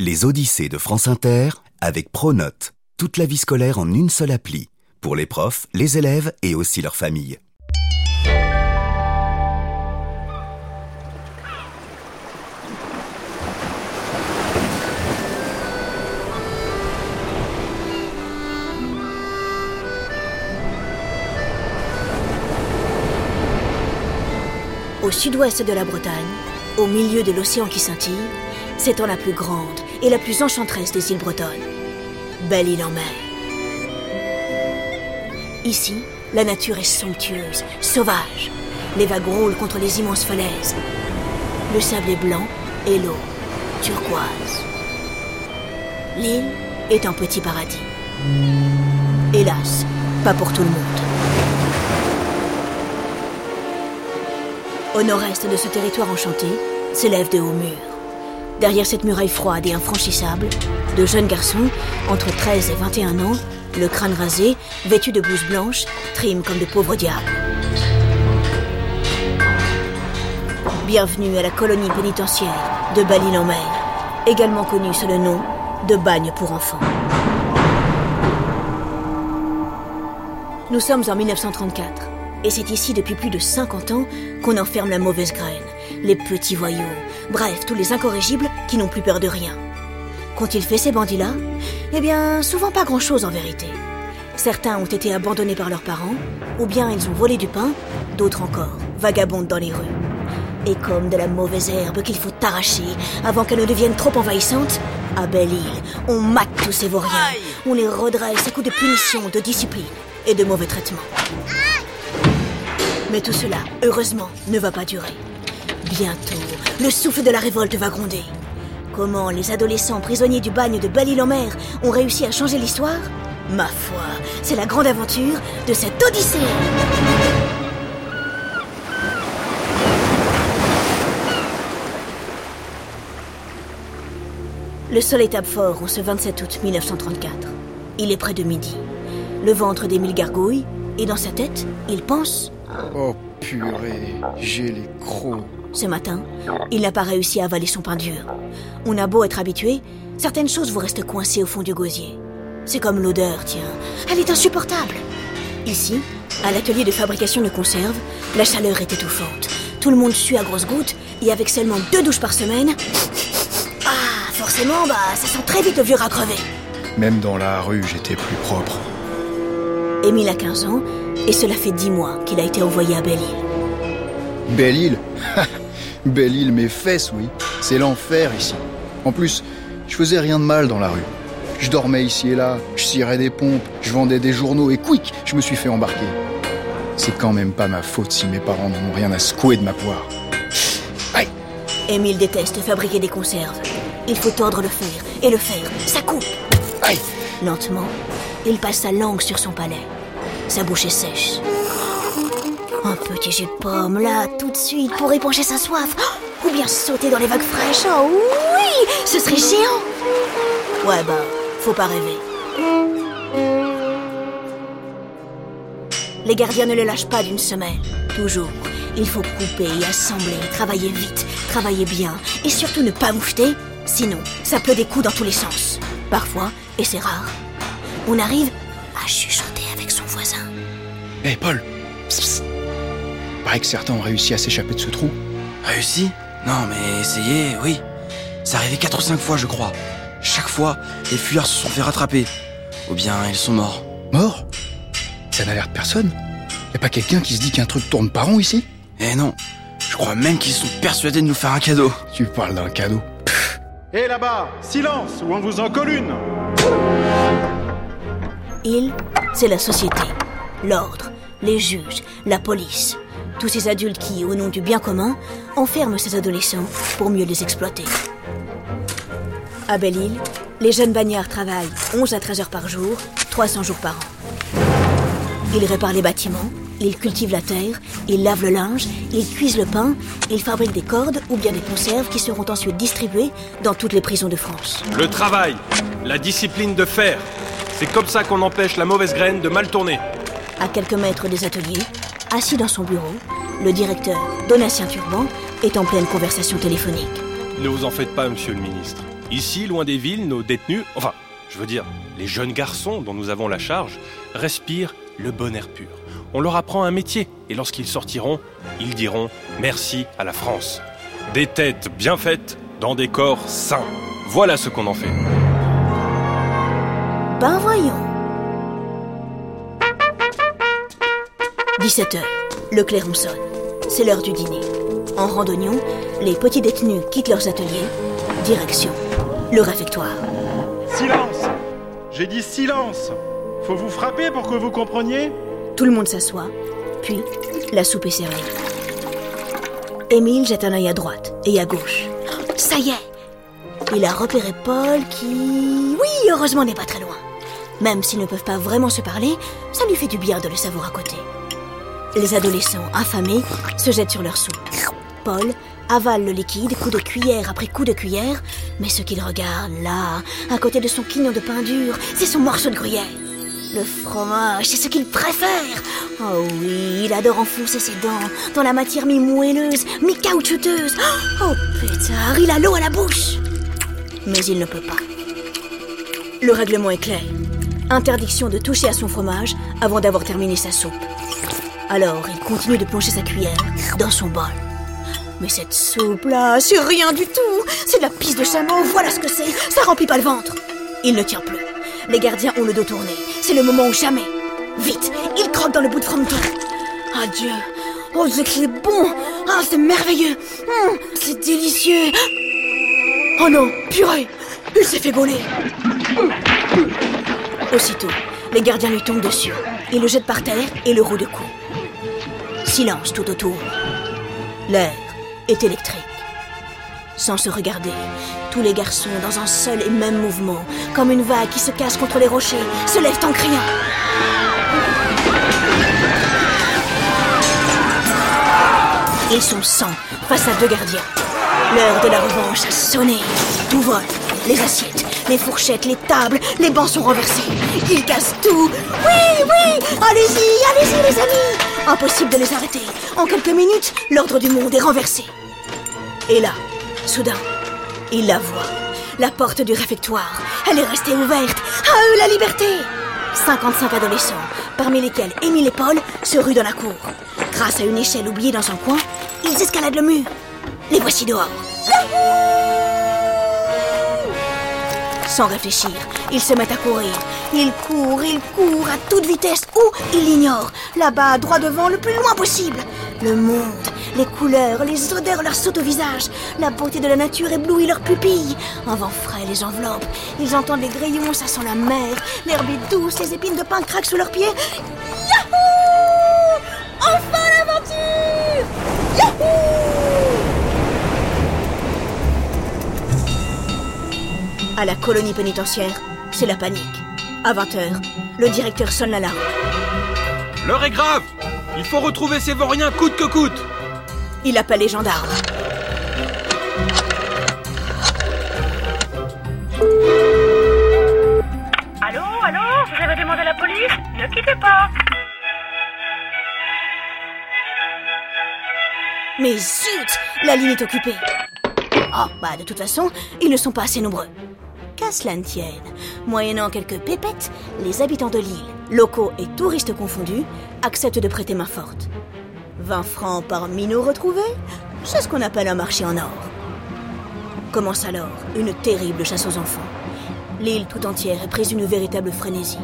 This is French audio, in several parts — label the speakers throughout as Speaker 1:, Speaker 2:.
Speaker 1: Les Odyssées de France Inter avec Pronote. Toute la vie scolaire en une seule appli. Pour les profs, les élèves et aussi leurs familles.
Speaker 2: Au sud-ouest de la Bretagne, au milieu de l'océan qui scintille, s'étend la plus grande et la plus enchanteresse des îles bretonnes, Belle-Île en mer. Ici, la nature est somptueuse, sauvage. Les vagues roulent contre les immenses falaises. Le sable est blanc et l'eau turquoise. L'île est un petit paradis. Hélas, pas pour tout le monde. Au nord-est de ce territoire enchanté s'élèvent de hauts murs. Derrière cette muraille froide et infranchissable, de jeunes garçons, entre 13 et 21 ans, le crâne rasé, vêtus de blouses blanches, triment comme de pauvres diables. Bienvenue à la colonie pénitentiaire de Belle-Île-en-Mer, également connue sous le nom de Bagne pour enfants. Nous sommes en 1934. Et c'est ici depuis plus de 50 ans qu'on enferme la mauvaise graine, les petits voyous, bref, tous les incorrigibles qui n'ont plus peur de rien. Qu'ont-ils fait ces bandits-là? Eh bien, souvent pas grand-chose en vérité. Certains ont été abandonnés par leurs parents, ou bien ils ont volé du pain, d'autres encore vagabondent dans les rues. Et comme de la mauvaise herbe qu'il faut arracher avant qu'elle ne devienne trop envahissante, à Belle-Île, on mate tous ces vauriens. On les redresse à coups de punition, de discipline et de mauvais traitements. Mais tout cela, heureusement, ne va pas durer. Bientôt, le souffle de la révolte va gronder. Comment les adolescents prisonniers du bagne de Belle-Île-en-Mer ont réussi à changer l'histoire? Ma foi, c'est la grande aventure de cette Odyssée Le soleil tape fort en ce 27 août 1934. Il est près de midi. Le ventre d'Émile gargouille, et dans sa tête, il pense
Speaker 3: Oh purée, j'ai les crocs.
Speaker 2: Ce matin, il n'a pas réussi à avaler son pain dur. On a beau être habitué, certaines choses vous restent coincées au fond du gosier. C'est comme l'odeur, tiens. Elle est insupportable. Ici, à l'atelier de fabrication de conserves, la chaleur est étouffante. Tout le monde sue à grosses gouttes et avec seulement deux douches par semaine. Ah, forcément, bah, ça sent très vite le vieux rat crevé.
Speaker 3: Même dans la rue, j'étais plus propre.
Speaker 2: Émile a 15 ans et cela fait 10 mois qu'il a été envoyé à Belle-Île.
Speaker 3: Belle-Île? Belle-Île, mes fesses, oui. C'est l'enfer ici. En plus, je faisais rien de mal dans la rue. Je dormais ici et là, je cirais des pompes, je vendais des journaux et quick, je me suis fait embarquer. C'est quand même pas ma faute si mes parents n'en ont rien à secouer de ma poire. Aïe
Speaker 2: Émile déteste fabriquer des conserves. Il faut tordre le fer et le fer, ça coupe.
Speaker 3: Aïe
Speaker 2: Lentement, il passe sa langue sur son palais. Sa bouche est sèche. Un petit jus de pomme, là, tout de suite, pour épancher sa soif. Ou bien sauter dans les vagues fraîches. Oh oui Ce serait géant Ouais, bah, faut pas rêver. Les gardiens ne le lâchent pas d'une semelle. Toujours. Il faut couper et assembler, travailler vite, travailler bien. Et surtout ne pas moucheter, sinon ça pleut des coups dans tous les sens. Parfois, et c'est rare, on arrive à chuchoter avec son voisin.
Speaker 3: Hé, Paul Psst, psst. Paraît que certains ont réussi à s'échapper de ce trou.
Speaker 4: Réussi? Non, mais essayez, oui. C'est arrivé 4 ou 5 fois, je crois. Chaque fois, les fuyards se sont fait rattraper. Ou bien ils sont morts.
Speaker 3: Mort Ça n'a l'air de personne. Y a pas quelqu'un qui se dit qu'un truc tourne par rond ici?
Speaker 4: Eh non, je crois même qu'ils sont persuadés de nous faire un cadeau.
Speaker 3: Tu parles d'un cadeau.
Speaker 5: Et là-bas, silence ou on vous en colle une
Speaker 2: Il, c'est la société, l'ordre, les juges, la police. Tous ces adultes qui, au nom du bien commun, enferment ces adolescents pour mieux les exploiter. À Belle-Île, les jeunes bagnards travaillent 11 à 13 heures par jour, 300 jours par an. Ils réparent les bâtiments, ils cultivent la terre, ils lavent le linge, ils cuisent le pain, ils fabriquent des cordes ou bien des conserves qui seront ensuite distribuées dans toutes les prisons de France.
Speaker 6: Le travail, la discipline de fer. C'est comme ça qu'on empêche la mauvaise graine de mal tourner.
Speaker 2: À quelques mètres des ateliers, assis dans son bureau, le directeur, Donatien Turban, est en pleine conversation téléphonique.
Speaker 6: Ne vous en faites pas, monsieur le ministre. Ici, loin des villes, nos détenus, enfin, je veux dire, les jeunes garçons dont nous avons la charge, respirent le bon air pur. On leur apprend un métier et lorsqu'ils sortiront, ils diront merci à la France. Des têtes bien faites dans des corps sains. Voilà ce qu'on en fait.
Speaker 2: Ben voyons. 17h. Le clairon sonne. C'est l'heure du dîner. En randonnion, les petits détenus quittent leurs ateliers. Direction le réfectoire.
Speaker 5: Silence J'ai dit silence Faut vous frapper pour que vous compreniez
Speaker 2: Tout le monde s'assoit, puis la soupe est servie. Émile jette un œil à droite et à gauche. Ça y est Il a repéré Paul qui... Oui, heureusement n'est pas très loin. Même s'ils ne peuvent pas vraiment se parler, ça lui fait du bien de le savoir à côté. Les adolescents, affamés, se jettent sur leur soupe. Paul avale le liquide, coup de cuillère après coup de cuillère, mais ce qu'il regarde là, à côté de son quignon de pain dur, c'est son morceau de gruyère. Le fromage, c'est ce qu'il préfère. Oh oui, il adore enfoncer ses dents dans la matière mi-moelleuse, mi-caoutchouteuse. Oh pétard, il a l'eau à la bouche. Mais il ne peut pas. Le règlement est clair. Interdiction de toucher à son fromage avant d'avoir terminé sa soupe. Alors, il continue de plonger sa cuillère dans son bol. Mais cette soupe-là, c'est rien du tout C'est de la pisse de chameau, voilà ce que c'est Ça remplit pas le ventre Il ne tient plus. Les gardiens ont le dos tourné. C'est le moment ou jamais. Vite, il croque dans le bout de frometon. Adieu Oh, c'est bon Ah, c'est merveilleux Hum, C'est délicieux Oh non, purée Il s'est fait gauler Aussitôt, les gardiens lui tombent dessus. Ils le jettent par terre et le rouent de coups. Silence tout autour. L'air est électrique. Sans se regarder, tous les garçons, dans un seul et même mouvement, comme une vague qui se casse contre les rochers, se lèvent en criant. Ils sont 100 face à deux gardiens. L'heure de la revanche a sonné. Tout vole. Les assiettes, les fourchettes, les tables, les bancs sont renversés. Ils cassent tout. Oui, oui Allez-y, allez-y les amis Impossible de les arrêter. En quelques minutes, l'ordre du monde est renversé. Et là, soudain, il la voit. La porte du réfectoire. Elle est restée ouverte. À eux la liberté 55 adolescents, parmi lesquels Émile et Paul, se ruent dans la cour. Grâce à une échelle oubliée dans un coin, ils escaladent le mur. Les voici dehors. Sans réfléchir, ils se mettent à courir. Ils courent, ils courent à toute vitesse ou ils l'ignorent. Là-bas, droit devant, le plus loin possible. Le monde, les couleurs, les odeurs leur sautent au visage. La beauté de la nature éblouit leurs pupilles. Un vent frais les enveloppe. Ils entendent les grillons, ça sent la mer. L'herbe est douce, les épines de pain craquent sous leurs pieds. À la colonie pénitentiaire, c'est la panique. À 20h, le directeur sonne l'alarme.
Speaker 6: L'heure est grave Il faut retrouver ces vauriens coûte que coûte
Speaker 2: Il appelle les gendarmes.
Speaker 7: Allô, allô Vous avez demandé à la police? Ne quittez pas
Speaker 2: Mais zut La ligne est occupée. Oh, bah de toute façon, ils ne sont pas assez nombreux. Tienne, moyennant quelques pépettes, les habitants de l'île, locaux et touristes confondus, acceptent de prêter main forte. 20 francs par minot retrouvé, c'est ce qu'on appelle un marché en or. Commence alors une terrible chasse aux enfants. L'île tout entière est prise d'une véritable frénésie.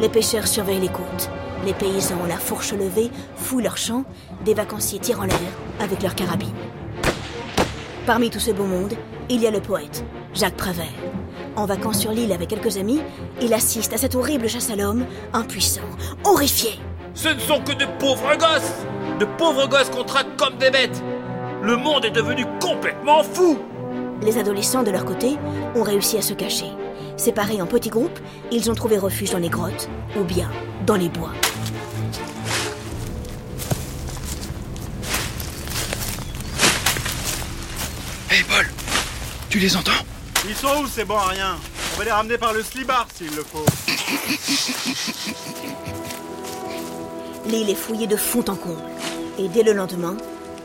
Speaker 2: Les pêcheurs surveillent les côtes. Les paysans, la fourche levée, fouillent leurs champs. Des vacanciers tirent en l'air avec leurs carabines. Parmi tout ce beau monde, il y a le poète, Jacques Prévert. En vacances sur l'île avec quelques amis, il assiste à cette horrible chasse à l'homme, impuissant, horrifié.
Speaker 8: Ce ne sont que de pauvres gosses De pauvres gosses qu'on traque comme des bêtes Le monde est devenu complètement fou
Speaker 2: Les adolescents, de leur côté, ont réussi à se cacher. Séparés en petits groupes, ils ont trouvé refuge dans les grottes ou bien dans les bois.
Speaker 3: Hé Paul, tu les entends?
Speaker 5: Ils sont où ces bons à rien On va les ramener par le slibard s'il le faut.
Speaker 2: L'île est fouillée de fond en comble. Et dès le lendemain,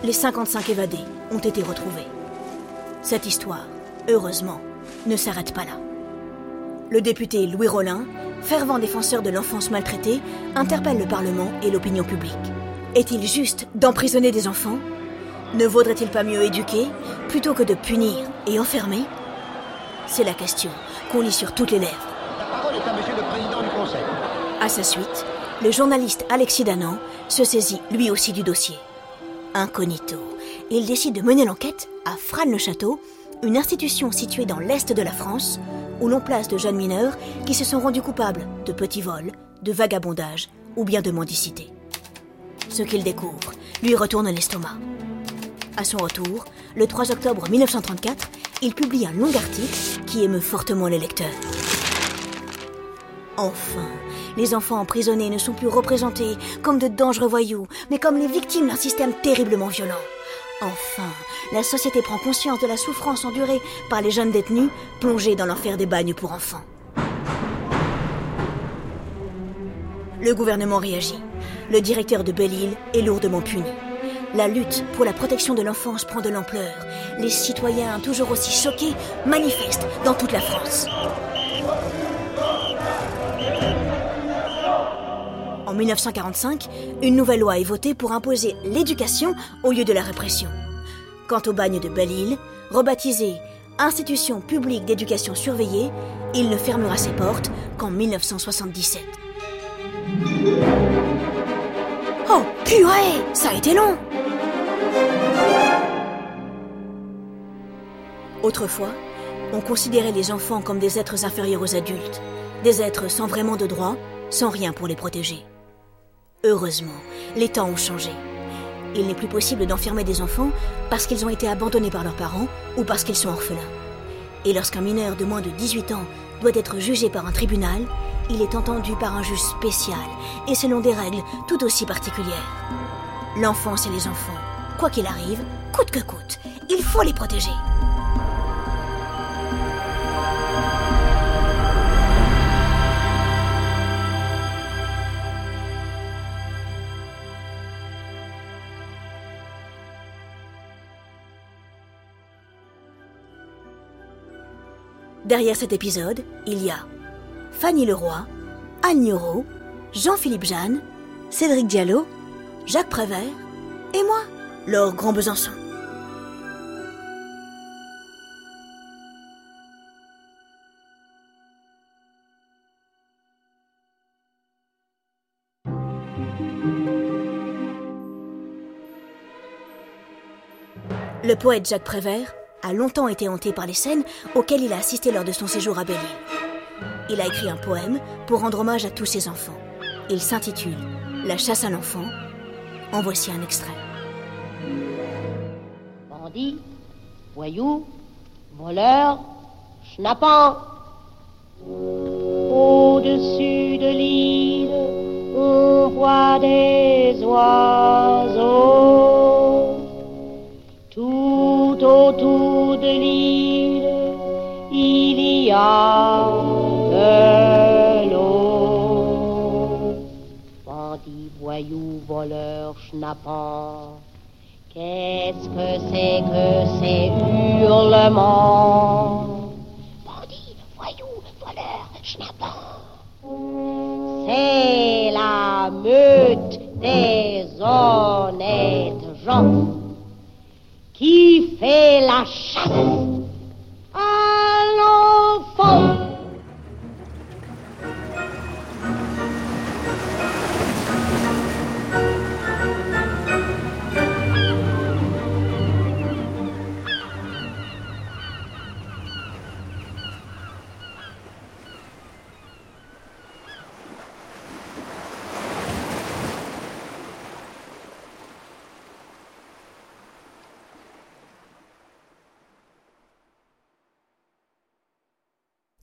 Speaker 2: les 55 évadés ont été retrouvés. Cette histoire, heureusement, ne s'arrête pas là. Le député Louis Rollin, fervent défenseur de l'enfance maltraitée, interpelle le Parlement et l'opinion publique. Est-il juste d'emprisonner des enfants? Ne vaudrait-il pas mieux éduquer plutôt que de punir et enfermer? C'est la question qu'on lit sur toutes les lèvres.
Speaker 9: La parole est à monsieur le président du conseil.
Speaker 2: À sa suite, le journaliste Alexis Danan se saisit lui aussi du dossier. Incognito, il décide de mener l'enquête à Frane-le-Château, une institution située dans l'est de la France, où l'on place de jeunes mineurs qui se sont rendus coupables de petits vols, de vagabondage ou bien de mendicité. Ce qu'il découvre lui retourne l'estomac. À son retour, le 3 octobre 1934, il publie un long article qui émeut fortement les lecteurs. Enfin, les enfants emprisonnés ne sont plus représentés comme de dangereux voyous, mais comme les victimes d'un système terriblement violent. Enfin, la société prend conscience de la souffrance endurée par les jeunes détenus plongés dans l'enfer des bagnes pour enfants. Le gouvernement réagit. Le directeur de Belle-Île est lourdement puni. La lutte pour la protection de l'enfance prend de l'ampleur. Les citoyens, toujours aussi choqués, manifestent dans toute la France. En 1945, une nouvelle loi est votée pour imposer l'éducation au lieu de la répression. Quant au bagne de Belle-Île, rebaptisé Institution publique d'éducation surveillée, il ne fermera ses portes qu'en 1977. Oh, purée Ça a été long Autrefois, on considérait les enfants comme des êtres inférieurs aux adultes, des êtres sans vraiment de droits, sans rien pour les protéger. Heureusement, les temps ont changé. Il n'est plus possible d'enfermer des enfants parce qu'ils ont été abandonnés par leurs parents ou parce qu'ils sont orphelins. Et lorsqu'un mineur de moins de 18 ans doit être jugé par un tribunal, il est entendu par un juge spécial et selon des règles tout aussi particulières. L'enfance et les enfants, quoi qu'il arrive, coûte que coûte, il faut les protéger. Derrière cet épisode, il y a Fanny Leroy, Anne Nioro, Jean-Philippe Jeanne, Cédric Diallo, Jacques Prévert et moi, Laure Grand Besançon. Le poète Jacques Prévert a longtemps été hanté par les scènes auxquelles il a assisté lors de son séjour à Belle-Île. Il a écrit un poème pour rendre hommage à tous ses enfants. Il s'intitule La chasse à l'enfant. En voici un extrait.
Speaker 10: Bandits, voyous, voleurs, schnappants. Au-dessus de l'île, on voit des oiseaux. De l'eau. Bandits, voyous. Qu'est-ce que c'est que ces hurlements? Bandits, voyous, voleurs, schnappants. C'est la meute des honnêtes gens qui fait la chasse